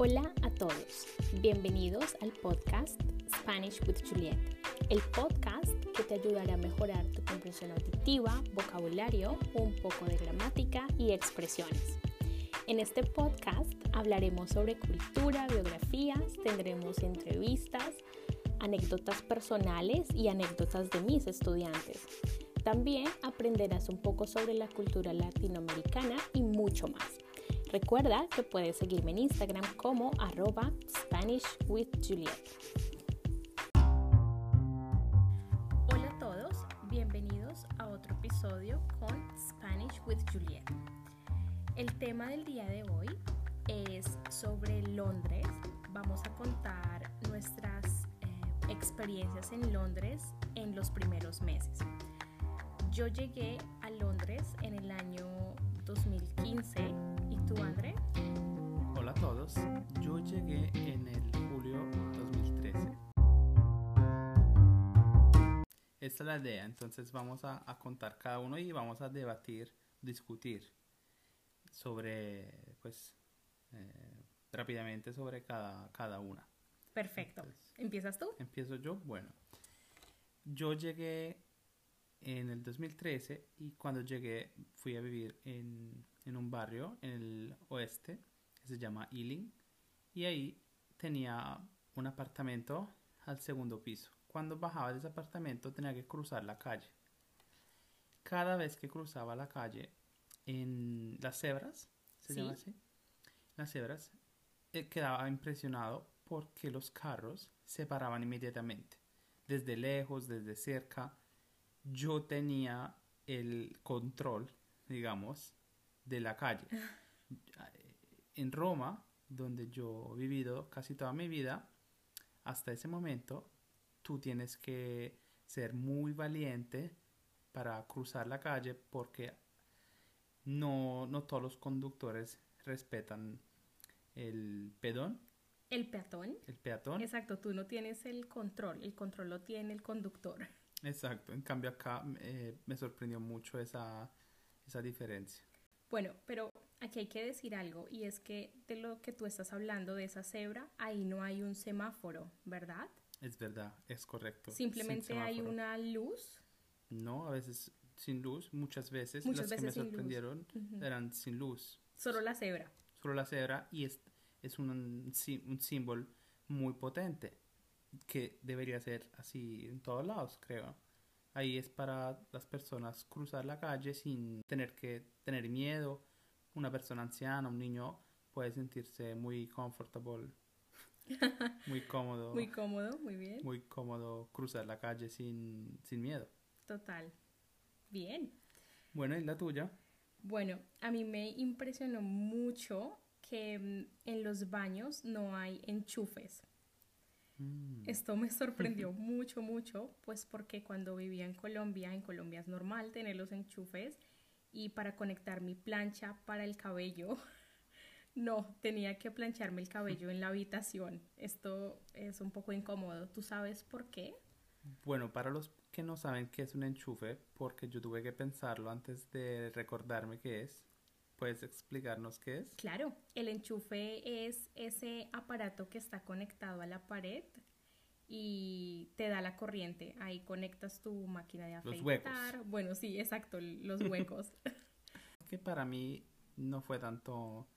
Hola a todos, bienvenidos al podcast Spanish with Juliet, el podcast que te ayudará a mejorar tu comprensión auditiva, vocabulario, un poco de gramática y expresiones. En este podcast hablaremos sobre cultura, biografías, tendremos entrevistas, anécdotas personales y anécdotas de mis estudiantes. También aprenderás un poco sobre la cultura latinoamericana y mucho más. Recuerda que puedes seguirme en Instagram como arroba Spanish with Juliet. Hola a todos, bienvenidos a otro episodio con Spanish with Juliet. El tema del día de hoy es sobre Londres. Vamos a contar nuestras eh, experiencias en Londres en los primeros meses. Yo llegué a Londres en el año 2015 Esta es la idea, entonces vamos a, contar cada uno y vamos a debatir, discutir sobre, pues, eh, rápidamente sobre cada, cada una. Perfecto. ¿Empiezas tú? Empiezo yo. Bueno, yo llegué en el 2013 y cuando llegué fui a vivir en en un barrio en el oeste que se llama Ealing y ahí tenía un apartamento al segundo piso. Cuando bajaba de ese apartamento tenía que cruzar la calle. Cada vez que cruzaba la calle en las cebras, se llama así, las cebras, eh, quedaba impresionado porque los carros se paraban inmediatamente. Desde lejos, desde cerca, yo tenía el control, digamos, de la calle. En Roma, donde yo he vivido casi toda mi vida, hasta ese momento, tú tienes que ser muy valiente para cruzar la calle porque no, no todos los conductores respetan el pedón. El peatón. El peatón. Exacto, tú no tienes el control, el control lo tiene el conductor. Exacto, en cambio acá eh, me sorprendió mucho esa, esa diferencia. Bueno, pero aquí hay que decir algo y es que de lo que tú estás hablando de esa cebra, ahí no hay un semáforo, ¿verdad? Es verdad, es correcto. Simplemente hay una luz. No, a veces sin luz, muchas veces las que me sorprendieron eran sin luz. Solo la cebra. Solo la cebra y es, es un, un símbolo muy potente que debería ser así en todos lados, creo. Ahí es para las personas cruzar la calle sin tener que tener miedo. Una persona anciana, un niño puede sentirse muy comfortable, muy cómodo. muy cómodo, muy bien. Muy cómodo cruzar la calle sin, sin miedo. Total. Bien. Bueno, ¿y la tuya? Bueno, a mí me impresionó mucho que mm, en los baños no hay enchufes. Mm. Esto me sorprendió mucho, mucho, pues porque cuando vivía en Colombia, en Colombia es normal tener los enchufes y para conectar mi plancha para el cabello, no, tenía que plancharme el cabello en la habitación. Esto es un poco incómodo. ¿Tú sabes por qué? Bueno, para los que no saben qué es un enchufe, porque yo tuve que pensarlo antes de recordarme qué es, ¿Puedes explicarnos qué es? Claro, el enchufe es ese aparato que está conectado a la pared y te da la corriente. Ahí conectas tu máquina de afeitar. Los huecos. Bueno, sí, exacto, los huecos. que para mí no fue tanto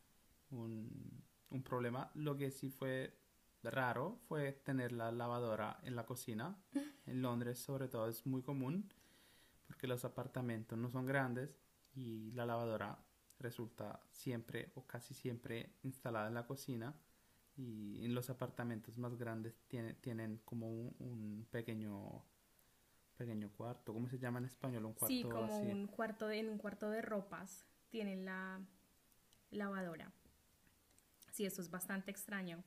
un, un problema. Lo que sí fue raro fue tener la lavadora en la cocina. En Londres, sobre todo, es muy común porque los apartamentos no son grandes y la lavadora resulta siempre o casi siempre instalada en la cocina y en los apartamentos más grandes tiene, tienen como un, pequeño pequeño cuarto, ¿cómo se llama en español? Un cuarto sí, como un cuarto de, en un cuarto de ropas tienen la lavadora. Sí, eso es bastante extraño.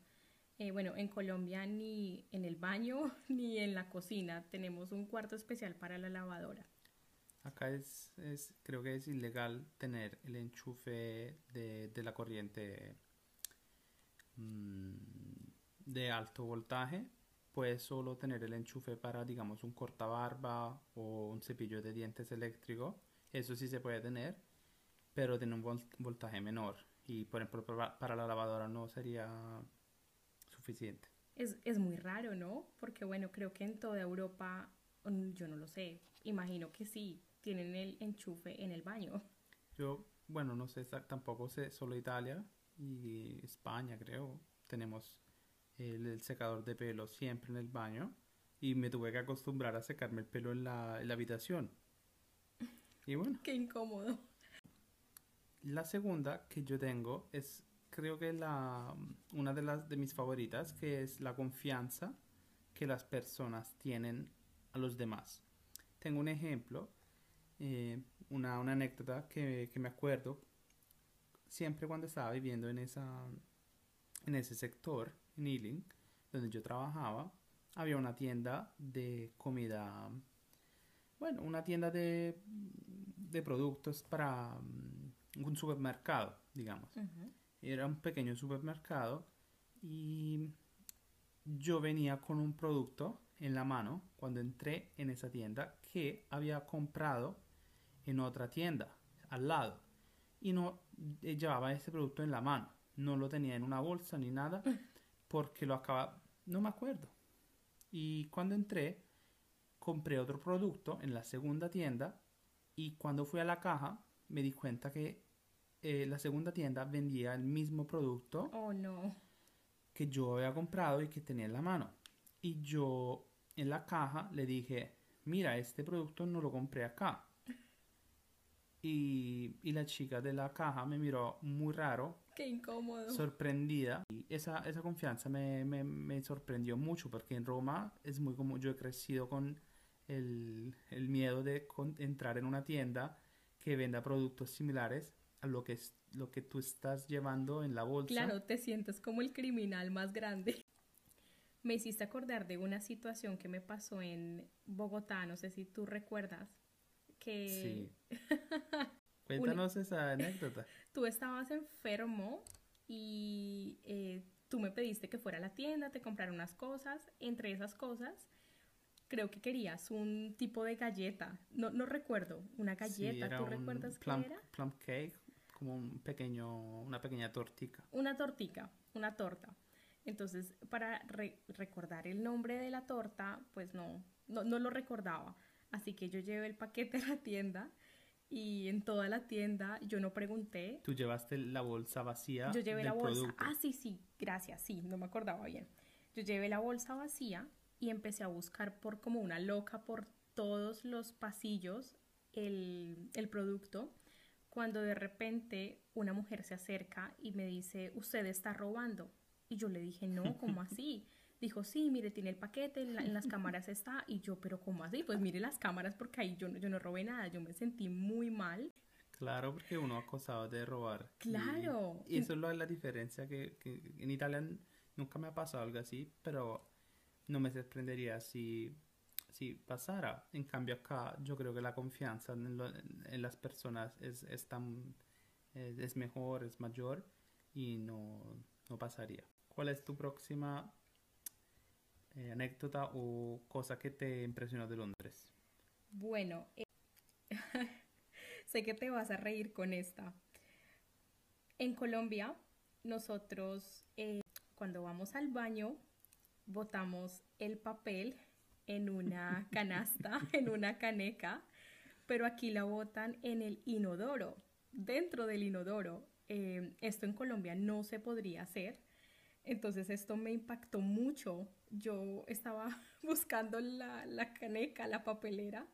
Eh, bueno, en Colombia ni en el baño ni en la cocina tenemos un cuarto especial para la lavadora. Acá es, creo que es ilegal tener el enchufe de, de la corriente mm, de alto voltaje. Puedes solo tener el enchufe para, digamos, un cortabarba o un cepillo de dientes eléctrico. Eso sí se puede tener, pero tiene un voltaje menor. Y por ejemplo, para, la lavadora no sería suficiente. Es, es muy raro, ¿no? Porque bueno, creo que en toda Europa, mm, yo no lo sé, imagino que sí, tienen el enchufe en el baño. Yo, bueno, no sé, tampoco sé, solo Italia y España creo, tenemos el, el secador de pelo siempre en el baño y me tuve que acostumbrar a secarme el pelo en la, en la habitación. Y bueno, Qué incómodo. La segunda que yo tengo es, creo que la, una de las de mis favoritas, que es la confianza que las personas tienen a los demás. Tengo un ejemplo, eh, una, una anécdota que, que me acuerdo siempre cuando estaba viviendo en esa en ese sector, en Ealing, donde yo trabajaba, había una tienda de comida, bueno, una tienda de, de productos para un supermercado, digamos. Era un pequeño supermercado y yo venía con un producto en la mano cuando entré en esa tienda que había comprado en otra tienda al lado y no eh, llevaba ese producto en la mano, no lo tenía en una bolsa ni nada porque lo acaba, no me acuerdo. Y cuando entré, compré otro producto en la segunda tienda y cuando fui a la caja me di cuenta que eh, la segunda tienda vendía el mismo producto Oh, no. que yo había comprado y que tenía en la mano. Y yo en la caja le dije, mira, este producto no lo compré acá. Y, y la chica de la caja me miró muy raro, Qué incómodo. sorprendida. Y esa, esa confianza me, me, me sorprendió mucho porque en Roma es muy como yo he crecido con el, el miedo de con- entrar en una tienda que venda productos similares lo que, es, lo que tú estás llevando en la bolsa. Claro, te sientes como el criminal más grande. Me hiciste acordar de una situación que me pasó en Bogotá, no sé si tú recuerdas, que Sí. Cuéntanos esa anécdota. tú estabas enfermo y eh, tú me pediste que fuera a la tienda, te comprara unas cosas. Entre esas cosas, creo que querías un tipo de galleta. No, no recuerdo, una galleta. ¿Tú un recuerdas plum, qué era? plum cake, como un pequeño, una pequeña tortica. Una tortica, una torta. Entonces, para re- recordar el nombre de la torta, pues no, no, no lo recordaba. Así que yo llevé el paquete a la tienda y en toda la tienda yo no pregunté. Tú llevaste la bolsa vacía Yo llevé del la bolsa. producto. Ah, sí, sí, gracias, sí, no me acordaba bien. Yo llevé la bolsa vacía y empecé a buscar por como una loca por todos los pasillos el, el producto. Cuando de repente una mujer se acerca y me dice, usted está robando. Y yo le dije, no, ¿cómo así? Dijo, sí, mire, tiene el paquete, en, la- en las cámaras está. Y yo, pero ¿cómo así? Pues mire las cámaras porque ahí yo, no- yo no robé nada. Yo me sentí muy mal. Claro, porque uno acosado de robar. Claro. Y, eso es lo- la diferencia que, que en Italia nunca me ha pasado algo así, pero no me sorprendería si, si pasara. En cambio acá yo creo que la confianza en, lo- en las personas es, es, tan, es, mejor, es mayor y no, no pasaría. ¿Cuál es tu próxima eh, anécdota o cosa que te impresionó de Londres? Bueno, eh, sé que te vas a reír con esta. En Colombia, nosotros eh, cuando vamos al baño, botamos el papel en una canasta, en una caneca, pero aquí la botan en el inodoro, dentro del inodoro. Eh, esto en Colombia no se podría hacer. Entonces esto me impactó mucho. Yo estaba buscando la, la caneca, la papelera,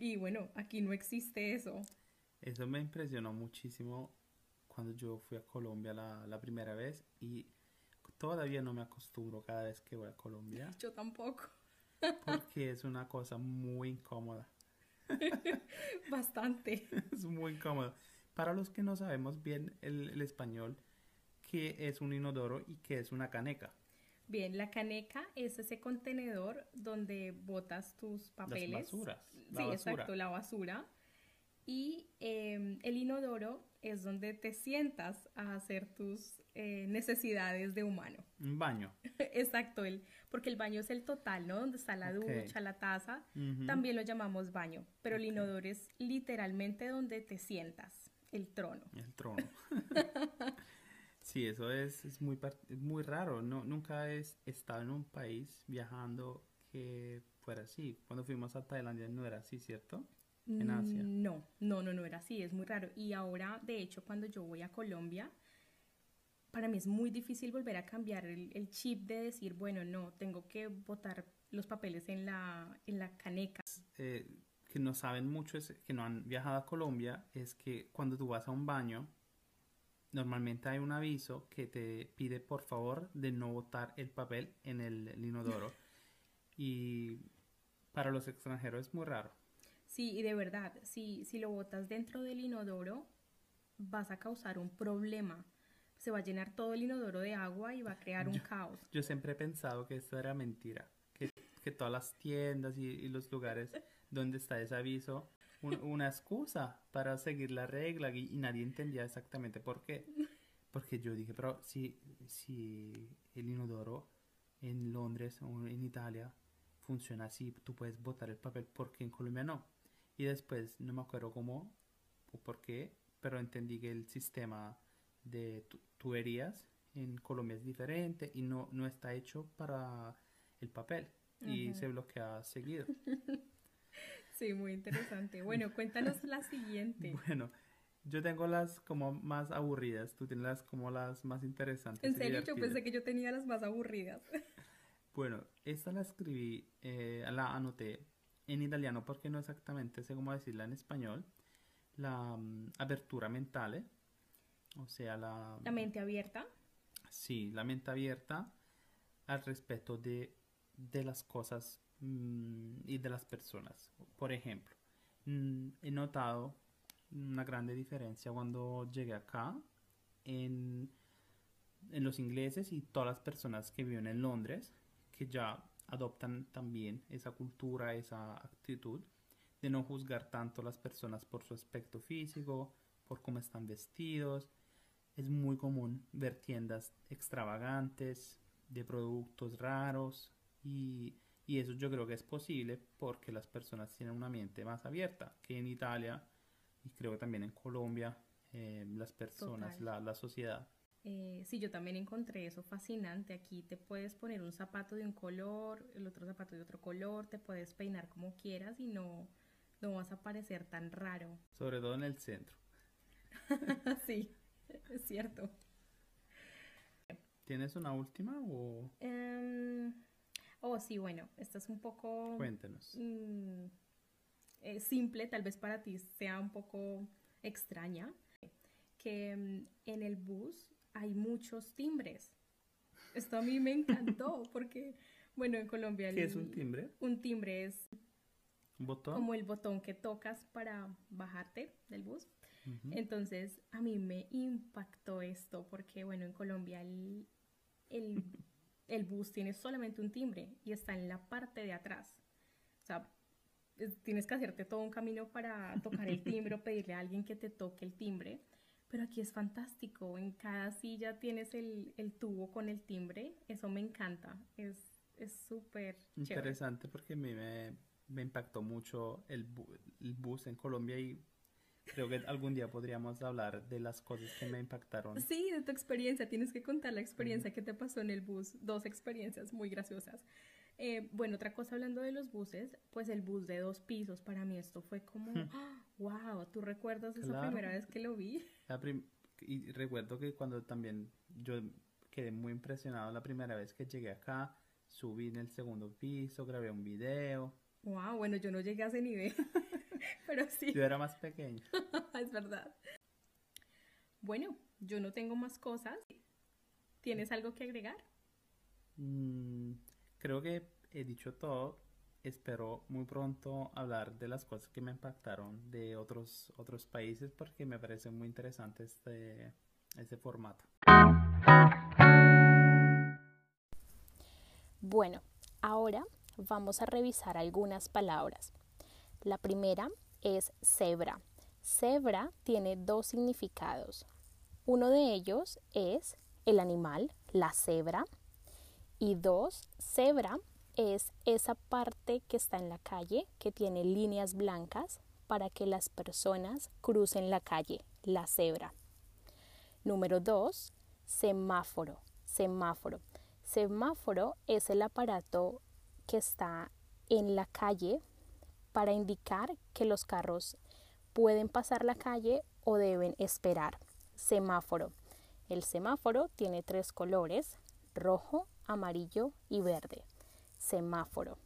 y bueno, aquí no existe eso. Eso me impresionó muchísimo cuando yo fui a Colombia la, la primera vez y todavía no me acostumbro cada vez que voy a Colombia Yo tampoco. Porque es una cosa muy incómoda. Bastante. Es muy incómodo. Para los que no sabemos bien el, el español, ¿qué es un inodoro y qué es una caneca? Bien, la caneca es ese contenedor donde botas tus papeles. Las basuras. sí, basura. exacto, la basura. Y eh, el inodoro es donde te sientas a hacer tus eh, necesidades de humano. Un baño. Exacto, el, porque el baño es el total, ¿no? Donde está la ducha, la taza. También lo llamamos baño, pero el Ok. inodoro es literalmente donde te sientas. el trono. El trono. sí, eso es, es muy, muy raro. No, nunca he estado en un país viajando que fuera así. Cuando fuimos a Tailandia no era así, ¿cierto? En Asia. No, no, no, no era así, es muy raro. Y ahora, de hecho, cuando yo voy a Colombia, para mí es muy difícil volver a cambiar el, chip de decir, bueno, no, tengo que botar los papeles en la, en la caneca. Eh, que no saben mucho, es, que no han viajado a Colombia, es que cuando tú vas a un baño, normalmente hay un aviso que te pide por favor de no botar el papel en el inodoro. y para los extranjeros es muy raro. Sí, y de verdad, si, si lo botas dentro del inodoro, vas a causar un problema. Se va a llenar todo el inodoro de agua y va a crear un caos. Yo siempre he pensado que esto era mentira, que, que todas las tiendas y, y los lugares donde está ese aviso, una excusa para seguir la regla y, nadie entendía exactamente por qué. Porque yo dije, pero si, si el inodoro en Londres o en Italia funciona así, tú puedes botar el papel, porque en Colombia no? Y después no me acuerdo cómo o por qué, pero entendí que el sistema de tuberías en Colombia es diferente y no, no está hecho para el papel y se bloquea seguido. Sí, muy interesante. Bueno, cuéntanos la siguiente. Bueno, yo tengo las como más aburridas, tú tienes las como las más interesantes. En serio, yo pensé que yo tenía las más aburridas. Bueno, esta la escribí, eh, la anoté en italiano porque no exactamente sé cómo decirla en español. La mm, apertura mental, o sea, la... La mente abierta. Sí, la mente abierta al respecto de, de las cosas Mm, y de las personas. Por ejemplo, mm, he notado una grande diferencia cuando llegué acá en, en los ingleses y todas las personas que viven en Londres, que ya adoptan también esa cultura, esa actitud de no juzgar tanto a las personas por su aspecto físico, por cómo están vestidos. Es muy común ver tiendas extravagantes de productos raros y y eso yo creo que es posible porque las personas tienen una mente más abierta que en Italia y creo que también en Colombia, eh, las personas, la, la, sociedad. Eh, sí, yo también encontré eso fascinante. Aquí te puedes poner un zapato de un color, el otro zapato de otro color, te puedes peinar como quieras y no, no vas a parecer tan raro. Sobre todo en el centro. sí, es cierto. ¿Tienes una última o...? Em, Oh, sí, bueno, esta es un poco... Cuéntenos. Mm, eh, simple, tal vez para ti sea un poco extraña, que mm, en el bus hay muchos timbres. Esto a mí me encantó porque, bueno, en Colombia... ¿Qué es un timbre? Un timbre es... ¿Un botón? Como el botón que tocas para bajarte del bus. Entonces, a mí me impactó esto porque, bueno, en Colombia el, el el bus tiene solamente un timbre y está en la parte de atrás. O sea, tienes que hacerte todo un camino para tocar el timbre o pedirle a alguien que te toque el timbre. Pero aquí es fantástico, en cada silla tienes el, tubo con el timbre, eso me encanta, es súper interesante porque a mí me, me impactó mucho el, el bus en Colombia y Creo que algún día podríamos hablar de las cosas que me impactaron. Sí, de tu experiencia. Tienes que contar la experiencia que te pasó en el bus. Dos experiencias muy graciosas. Eh, bueno, otra cosa hablando de los buses, pues el bus de dos pisos, para mí esto fue como, wow, ¿tú recuerdas esa primera vez que lo vi? y recuerdo que cuando también yo quedé muy impresionado la primera vez que llegué acá, subí en el segundo piso, grabé un video. Wow, bueno, yo no llegué a ese nivel. Pero sí. Yo era más pequeño. es verdad. Bueno, yo no tengo más cosas. ¿Tienes algo que agregar? Mm, creo que he dicho todo. Espero muy pronto hablar de las cosas que me impactaron de otros, otros países porque me parece muy interesante este, este formato. Bueno, ahora vamos a revisar algunas palabras. La primera es cebra. Cebra tiene dos significados. Uno de ellos es el animal, la cebra. Y dos, cebra es esa parte que está en la calle que tiene líneas blancas para que las personas crucen la calle, la cebra. Número 2, semáforo. Semáforo. Semáforo es el aparato que está en la calle para indicar que los carros pueden pasar la calle o deben esperar. Semáforo. El semáforo tiene tres colores, rojo, amarillo y verde. Semáforo.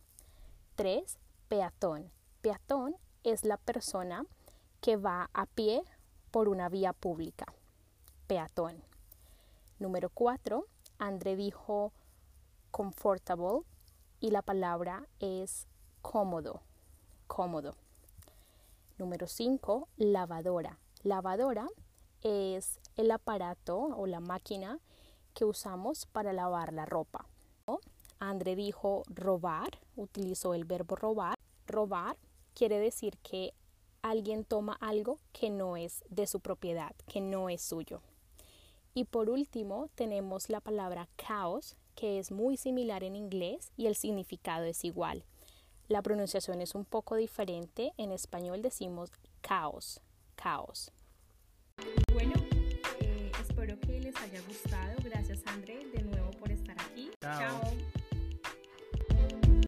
3. Peatón. Peatón es la persona que va a pie por una vía pública. Peatón. Número 4. André dijo comfortable y la palabra es cómodo. Cómodo. Número 5. Lavadora. Lavadora es el aparato o la máquina que usamos para lavar la ropa. André dijo robar, utilizó el verbo robar. Robar quiere decir que alguien toma algo que no es de su propiedad, que no es suyo. Y por último tenemos la palabra caos, que es muy similar en inglés y el significado es igual. La pronunciación es un poco diferente. En español decimos caos, caos. Bueno, eh, espero que les haya gustado. Gracias André de nuevo por estar aquí. Chao.